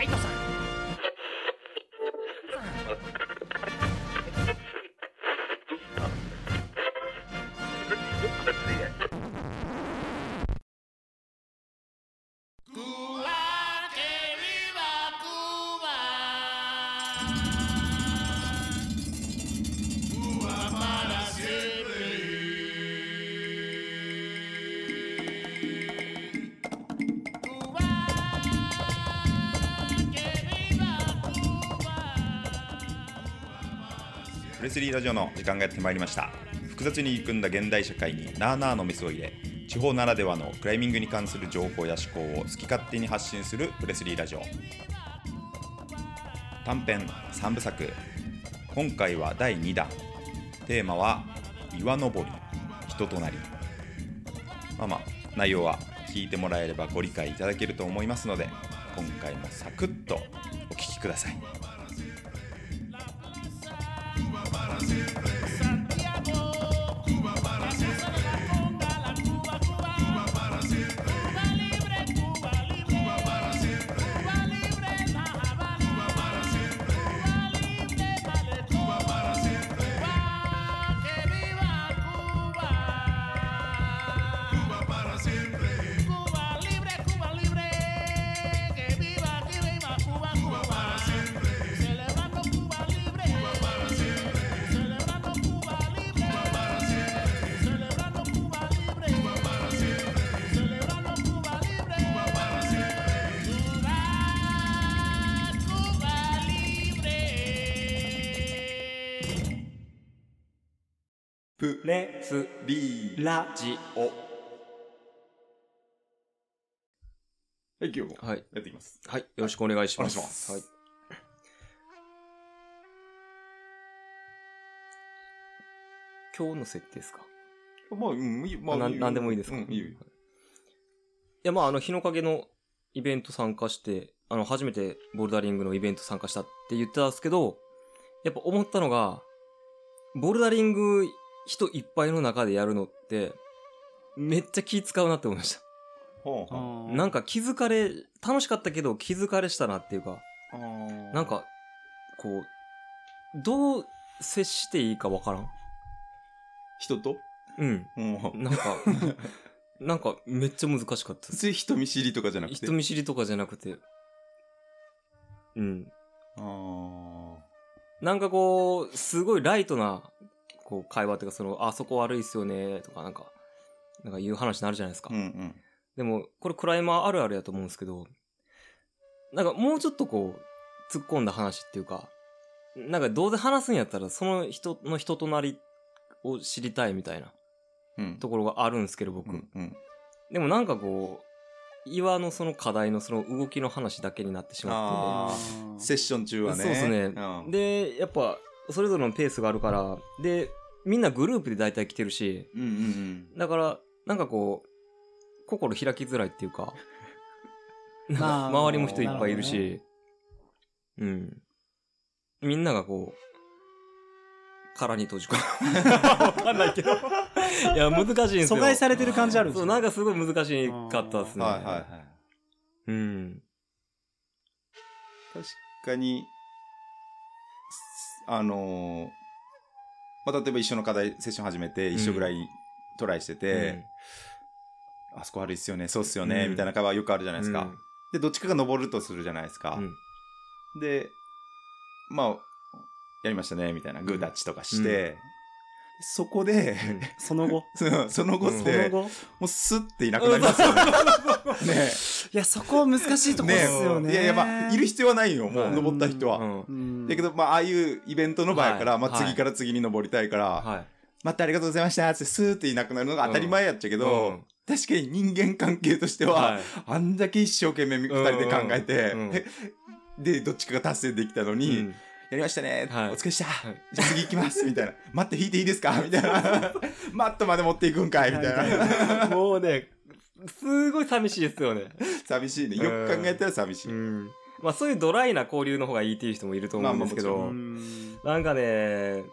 ライトさプレスリーラジオの時間がやってまいりました。複雑に入り組んだ現代社会になあなあのメスを入れ地方ならではのクライミングに関する情報や思考を好き勝手に発信するプレスリーラジオ。短編3部作。今回は第2弾。テーマは岩登り。人となり。まあまあ内容は聞いてもらえればご理解いただけると思いますので今回もサクッとお聞きください。One, two, レスリーラジオはい今日もはい。やっていきますはい。よろしくお願いします。お願いしますはい。今日の設定ですか？まあ、うん、いい、まあ、ななんでもいいですか、うん、いいよ。いや、まあ、あの、日の影のイベント参加して、あの、初めてボルダリングのイベント参加したって言ってたんですけど、やっぱ思ったのが、ボルダリング人いっぱいの中でやるのって、めっちゃ気使うなって思いました。ほうほうなんか気づかれ、楽しかったけど気づかれしたなっていうか、なんか、こう、どう接していいかわからん。人と？うん。なんか、なんかめっちゃ難しかったです。普通人見知りとかじゃなくて？人見知りとかじゃなくて、うん。あなんかこう、すごいライトな、こう、会話っていうか、その、あそこ悪いっすよね、とかなんか、なんか言う話になるじゃないですか。ーうんうん。でも、これクライマーあるあるやと思うんですけど、なんかもうちょっとこう、突っ込んだ話っていうか、なんかどうせ話すんやったら、その人の人となりを知りたいみたいなうん。ところがあるんですけど、僕。うんうん。でもなんかこう、岩のその課題のその動きの話だけになってしまって、セッション中はね。そうですねうん、で、やっぱ、それぞれのペースがあるから、で、みんなグループで大体来てるし、うんうんだから、なんかこう、心開きづらいっていうか、周りも人いっぱいいるなし、うん。みんながこう、殻に閉じ込めわかんないけど。いや、難しいんですよ。阻害されてる感じあるんですそう、よなんかすごい難しかったですうん。ね。はいはいはい。うん。確かに、あのーまあ、例えば一緒の課題セッション始めて、一緒ぐらいトライしてて、あそこ悪いっすよね、そうっすよね、うん。みたいな会話よくあるじゃないですか。うん。で、どっちかが登るとするじゃないですか。うん。で、まあ、やりましたね、みたいな、グータッチとかして、そこで、その後？そのその後っうん。て、その後？もうスッていなくなりますよね。ね。いや、そこ難しいとこですよね。いやいや、まあ、いる必要はないよ、もう、はい登った人は。だけど、まあ、ああいうイベントの場合やから、まあ、次から次に登りたいから、はい。待ってありがとうございましたってスーっていなくなるのが当たり前やっちゃけど、うん。確かに人間関係としては、はい。あんだけ一生懸命二人で考えて、うん。うん。えで、どっちかが達成できたのに、うんやりましたね、はいお疲れっした、はいじゃあ次行きます、みたいな。待って引いていいですか？みたいな。マットまで持っていくんかいみたいな。もうね、すごい寂しいですよね。寂しいね。よく考えたら寂しい。うん。まあそういうドライな交流の方がいいっていう人もいると思うんですけど、まあなんかね、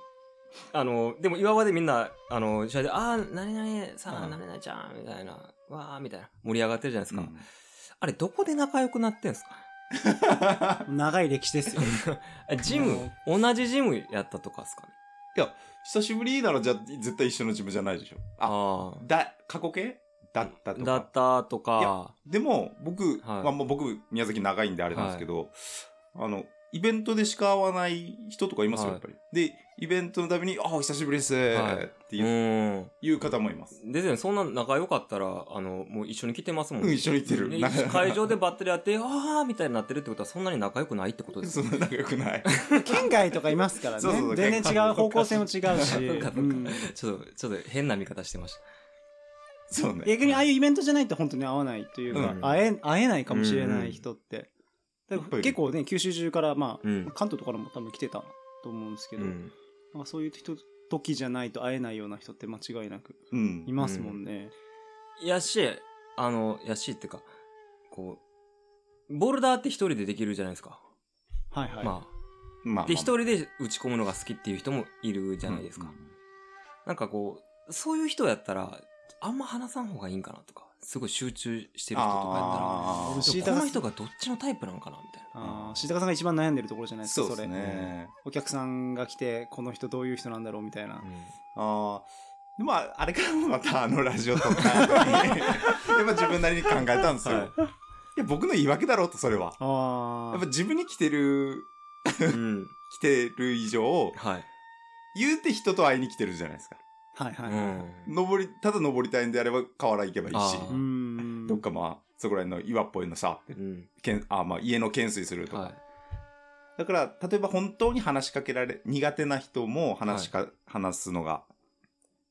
あの、でも岩場でみんな、あの、試合で、ああ、何々さあ、うん何々ちゃん、みたいな、わー、みたいな、盛り上がってるじゃないですか。うんあれ、どこで仲良くなってんすか？長い歴史ですよ。えジム、同じジムやったとかですかね？久しぶりならじゃあ絶対一緒のジムじゃないでしょ。あ、あだ、過去形？だったとか。だったとか、でも、僕、はいまあ、もう僕、宮崎長いんであれなんですけど、あの、イベントでしか会わない人とかいますよ、はいやっぱり。で、イベントのたびに、あ、お久しぶりです、はいってういう,、ん。いう方もいます。ですよね、そんな仲良かったら、あの、もう一緒に来てますもんうん、一緒に行ってる。会場でバッテリーやって、あーみたいになってるってことはそんなに仲良くないってことですそんな仲良くない。県外とかいますからね。そうそうそう全然違う方向性も違うし。そうかそうかうんちょっと、ちょっと変な見方してました。そうね。逆にああいうイベントじゃないと本当に会わないというか、うん会え、会えないかもしれない人って。結構ね、九州中から、まあ、うん関東とかも多分来てたと思うんですけど、うん。なんかそういう人、時じゃないと会えないような人って間違いなくうんい。ますもんね。やし、あの、やしっていうか、こう、ボルダーって一人でできるじゃないですか。はいはい。ままあ。で、一人で打ち込むのが好きっていう人もいるじゃないですか。うんなんかこう、そういう人やったら、あんま話さん方がいいんかなとか、すごい集中してる人とかやったら、この人がどっちのタイプなのかなみたいな。あー椎高さんが一番悩んでるところじゃないですか、それ。お客さんが来て、この人どういう人なんだろうみたいな。ああ。でも、あれからもまたあのラジオとか、やっぱ自分なりに考えたんですよ。はいい、や、僕の言い訳だろうと、それは。ああやっぱ。自分に来てる、うん。来てる以上、はい。言うて人と会いに来てるじゃないですか。はいはういはい。ん。登り、ただ登りたいんであれば河原行けばいいし。どっかまあ、そこら辺の岩っぽいのさ、うん。けんあまあ家の懸垂するとか。はい。だから、例えば本当に話しかけられ、苦手な人も話しか、話すのが、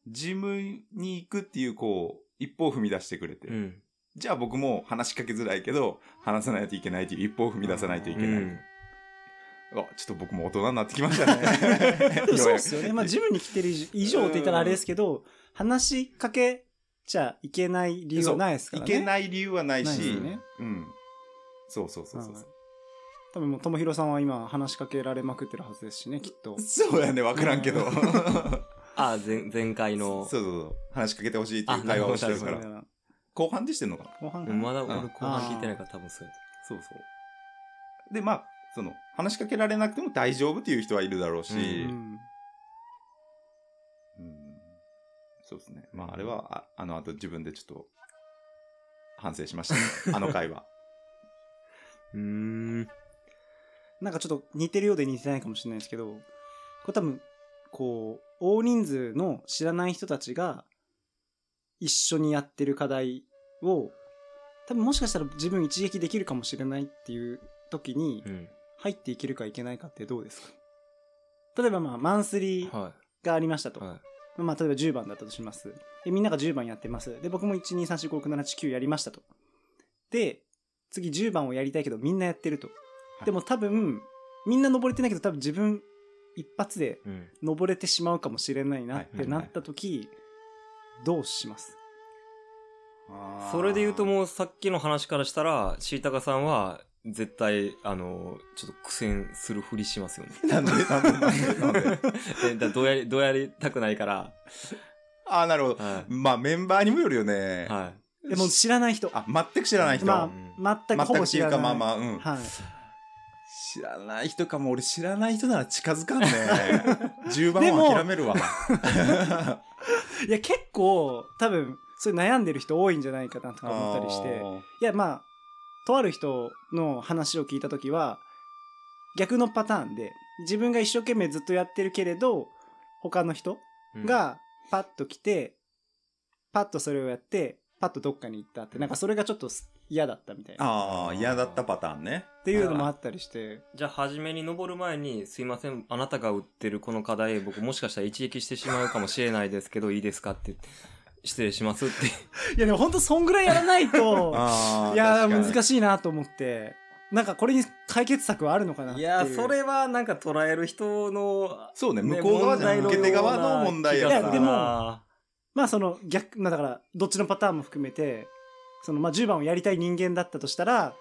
ジムに行くっていう、こう、一歩を踏み出してくれて、うん。じゃあ僕も話しかけづらいけど、話さないといけないっていう一歩を踏み出さないといけない。うんあ、ちょっと僕も大人になってきましたね。そうですよね。まあ、ジムに来てる以上って言ったらあれですけど、話しかけちゃいけない理由はないですからね。い。いけない理由はないし、ないですよねうん。そうそうそうそう。多分もう、ともひろさんは今話しかけられまくってるはずですしね、きっと。そうやね、わからんけど。う あ、前前回の。そうそうそう。話しかけてほしいっていう会話をしてるから。ら。後半でしてんのかな？後半うんまだうん俺後半聞いてないから多分そうやそうそう。で、まあ、その、話しかけられなくても大丈夫っていう人はいるだろうし、ううんうんそうですね。まあ、あれは、ああの後自分でちょっと、反省しましたね。あの回は。うーん。なんかちょっと似てるようで似てないかもしれないですけど、これ多分、こう、大人数の知らない人たちが一緒にやってる課題を、多分もしかしたら自分一撃できるかもしれないっていう時にうん。入っていけるかいけないかってどうですか？例えばまあ、マンスリーはがありましたと。い。はい。まあ、例えば10番だったとします。で、みんなが10番やってます。で、僕も1、2、3、4、5、6、7、8、9やりましたと。で、次10番をやりたいけどみんなやってると。でも多分、みんな登れてないけど多分自分一発でうん。登れてしまうかもしれないなっはいはいはいてなった時、どうします？それで言うともうさっきの話からしたら、椎高さんは絶対、あの、ちょっと苦戦するふりしますよね。なんでなんでなんでなんで えだどうやり、どうやりたくないから。ああ、なるほど。はまあ、メンバーにもよるよね。い。はい。でも知らない人。あ、全く知らない人。まあ、全くほぼ知らない。かまあまあうんはい。知らない人かも、俺知らない人なら近づかんね。10番でもは諦めるわ。いや、結構、多分、そういう悩んでる人多いんじゃないかなとか思ったりして。いや、まあ、とある人の話を聞いたときは、逆のパターンで、自分が一生懸命ずっとやってるけれど、他の人うん、がパッと来て、パッとそれをやって、パッとどっかに行ったって、なんかそれがちょっと嫌だったみたいな。っああ、嫌だったパターンね。ていうのもあったりして、じゃあ、初めに登る前に、すいません、あなたが売ってるこの課題、僕もしかしたら一撃してしまうかもしれないですけど、いいですかって、失礼しますって。いやでもほんとそんぐらいやらないと、いや難しいなと思って、なんかこれに解決策はあるのかなっていや、それはなんか捉える人の、そうね、向こう側じゃん。問題の受け手側の問題やから。いやでもまあその逆、まあだから、どっちのパターンも含めて、そのまあ10番をやりたい人間だったとしたら、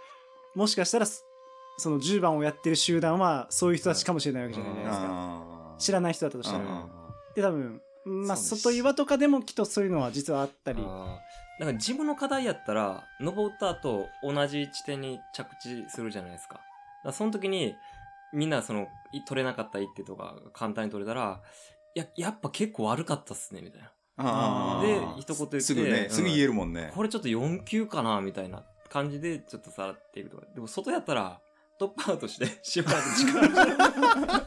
もしかしたら、その10番をやってる集団はそういう人たちかもしれないわけじゃないですか。知らない人だったとしたら。あで、多分、まあ外岩とかでもきっとそういうのは実はあったり。あなんか自分の課題やったら、登った後、同じ地点に着地するじゃないですか。だその時に、みんなその、い取れなかった一手とか簡単に取れたら、いや、やっぱ結構悪かったっすね、みたいな。あでー一言言ってすぐね、うんすぐ言えるもんね。これちょっと4級かな、みたいな感じで、ちょっとさらっていくとか。でも外やったら、トップアウトして、しばらく時間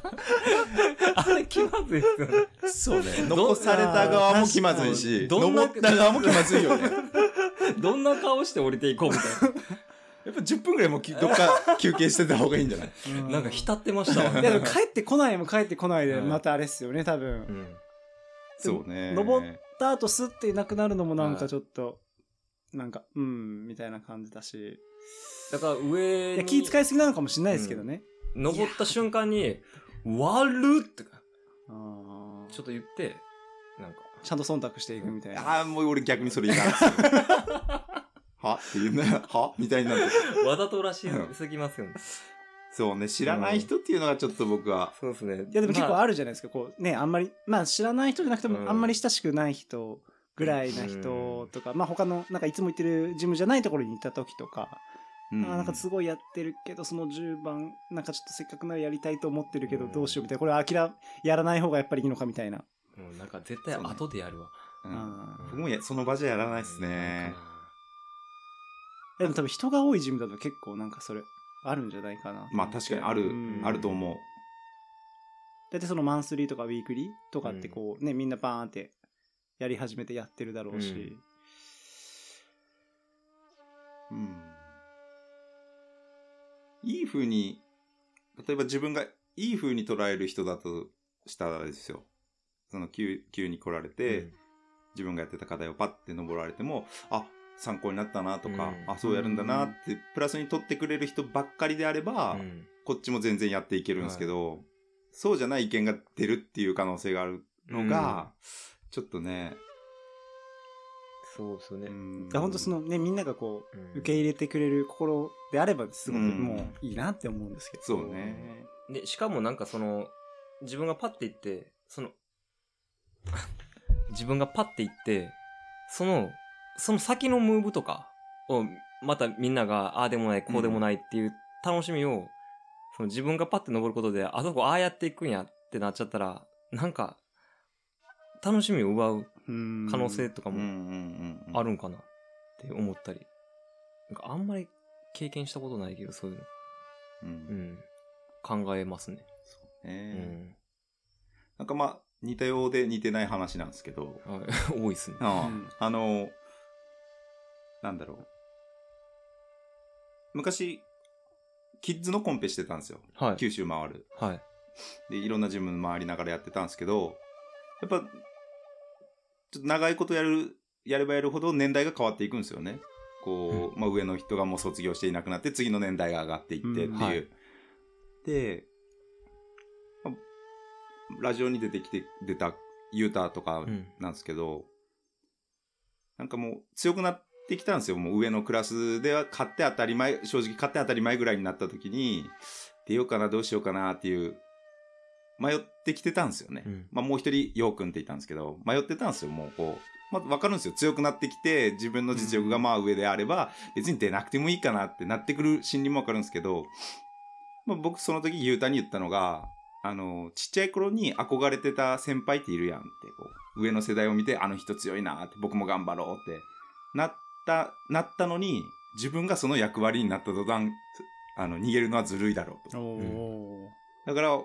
あれ気まずいっすよね。そうね。ど残された側も気まずいし、どんな登った側も気まずいよね。どんな顔して降りていこうみたいやっぱ10分ぐらいもうき どっか休憩してた方がいいんじゃない？な。なんか浸ってましたわ。い やでも帰ってこないも帰ってこないで、うんまたあれっすよね、多分。うん。そうね。登った後スッていなくなるのもなんかちょっと、なんか、うん、みたいな感じだし。だから上にいや気遣いすぎなのかもしれないですけどね。登った瞬間に、悪っってちょっと言って、なんか、ちゃんと忖度していくみたいな。ああ、もう俺逆にそれいかんですよ。は？って言うんだよ。は？みたいになって。わざとらしすぎますよね。そうね、知らない人っていうのがちょっと僕は、そうですね。いやでも結構まああるじゃないですか、こうね、あんまり、まあ知らない人じゃなくても、うんあんまり親しくない人ぐらいな人とか、まあ他の、なんかいつも行ってるジムじゃないところに行った時とか、なんかすごいやってるけど、その10番、なんかちょっとせっかくならやりたいと思ってるけど、うんどうしようみたいな、これ諦やらない方がやっぱりいいのかみたいな。もうなんか絶対後でやるわ。うん僕もやその場じゃやらないですね。でも多分人が多いジムだと結構なんかそれ、あるんじゃないかな。まあ確かにある、うんあると思う。だってそのマンスリーとかウィークリーとかってこうね、みんなバーンってやり始めてやってるだろうし。うんいい風に、例えば自分がいい風に捉える人だとしたらですよ。その急、急に来られて、自分がやってた課題をパッて登られても、あ、参考になったなとか、うん。あ、そうやるんだなって、プラスに取ってくれる人ばっかりであれば、うん。こっちも全然やっていけるんですけど、そうじゃない意見が出るっていう可能性があるのが、ちょっとね、そうですよね。うん本当そのね、みんながこう、うん受け入れてくれる心であれば、すごくうんもういいなって思うんですけど。そうね。で、しかもなんかその、自分がパッて行って、その、自分がパッて行って、その、その先のムーブとかを、またみんなが、ああでもない、こうでもないっていう楽しみを、その自分がパッて登ることで、あそこああやっていくんやってなっちゃったら、なんか、楽しみを奪ううん可能性とかもうんうんうんうんあるんかなって思ったり。なんかあんまり経験したことないけど、そういうの。う。うんん。考えますね。うねん。なんかまあ、似たようで似てない話なんですけど、はい 多いっすね。あうんあの、なんだろう。昔、キッズのコンペしてたんですよ。はい。九州回る。はい。で、いろんなジム回りながらやってたんですけど、やっぱ、ちょっと長いことやる、やればやるほど年代が変わっていくんですよね。こう、まあ上の人がもう卒業していなくなって、次の年代が上がっていってっていう。うんはいで、まあラジオに出てきて、出たユータとかうん。なんですけど、なんかもう強くなってきたんですよ。もう上のクラスでは勝って当たり前、正直勝って当たり前ぐらいになった時に、出ようかな、どうしようかなっていう、迷ってきてたんですよね。うんまあもう一人、ようくんっていたんですけど、迷ってたんですよ、もうこう。まあわかるんですよ。強くなってきて、自分の実力がまあ上であれば、別に出なくてもいいかなってなってくる心理もわかるんですけど、まあ僕その時、ゆうたに言ったのが、あの、ちっちゃい頃に憧れてた先輩っているやんって、こう、上の世代を見て、あの人強いなって、僕も頑張ろうって、なった、なったのに、自分がその役割になった途端、あの、逃げるのはずるいだろうと。おーだから、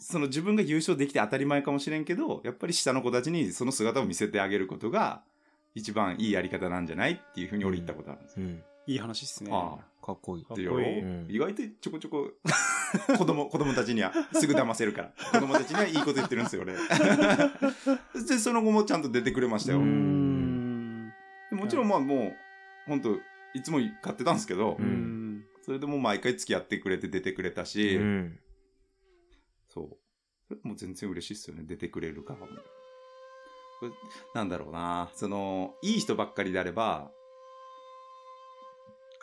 その自分が優勝できて当たり前かもしれんけど、やっぱり下の子たちにその姿を見せてあげることが、一番いいやり方なんじゃないっていうふうに俺言ったことあるんですよ。うん。いい話っすね。ああかっこいい。かってようん意外とちょこちょこ、子供、子供たちにはすぐ騙せるから。子供たちにはいいこと言ってるんですよ、俺。で、その後もちゃんと出てくれましたよ。もちろんまあもう、本当いつも買ってたんですけど。それでも毎回付き合ってくれて出てくれたし、うん。そう。それもう全然嬉しいっすよね、出てくれる側も。これなんだろうな、その、いい人ばっかりであれば、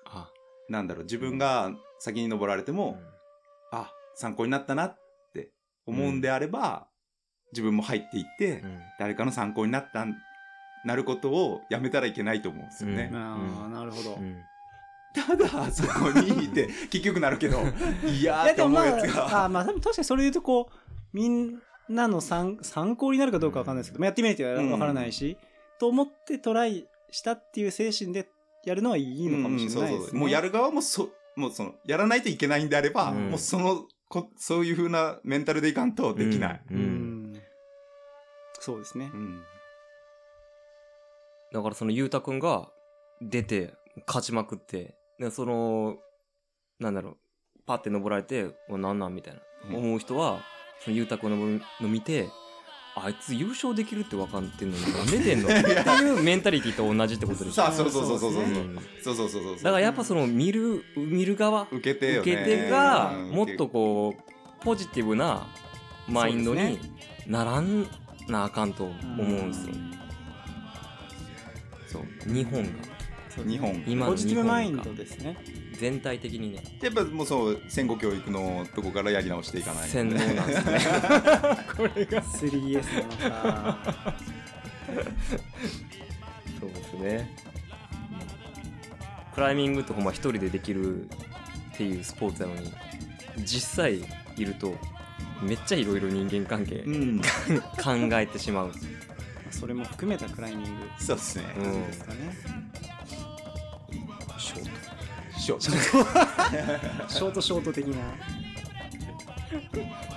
あ、なんだろう、自分が先に登られてうも、あ、参考になったなって思うんであれば、自分も入っていって、ん。誰かの参考になったっなることをやめたらいけないと思うんですよね。ああなるほど、うんただ、そこにいて、結局なるけど、いやーって思うやつが。あーまあ多分確かにそれ言うとこうみんなの参参考になるかどうかわかんないですけど、まあ、やってみないとわからないし、と思ってトライしたっていう精神でやるのはいいのかもしれないですね、うんそうそうもうやる側もそ、もうその、やらないといけないんであれば、うん。もうそのこ、そういう風なメンタルでいかんとできない。ううん。ん。そうですね。うん。だからそのゆうたくんが出て勝ちまくってでそのなんだろうパッて登られて「おなんなん?」みたいな、うん。思う人はそのゆうたくんの登るの見てあいつ優勝できるって分かってんのになんで出んの？っていうメンタリティと同じってことでしょ？さあ、そうそうそうそうそう。そううんそうそうそう。だからやっぱその見る見る側受けてよね。受け手がうん。もっとこうポジティブなマインドにならんなあかんと思うんですよ。そう。日本が日本。今のポジティブマインドですね全体的にねやっぱもうそう、戦後教育のとこからやり直していかないと洗脳なんですね。これが 3S なのか そうですね。クライミングってほんま一人でできるっていうスポーツなのに実際いるとめっちゃいろいろ人間関係うん。考えてしまう。それも含めたクライミングそうですね。うんですかね、ショートショート的な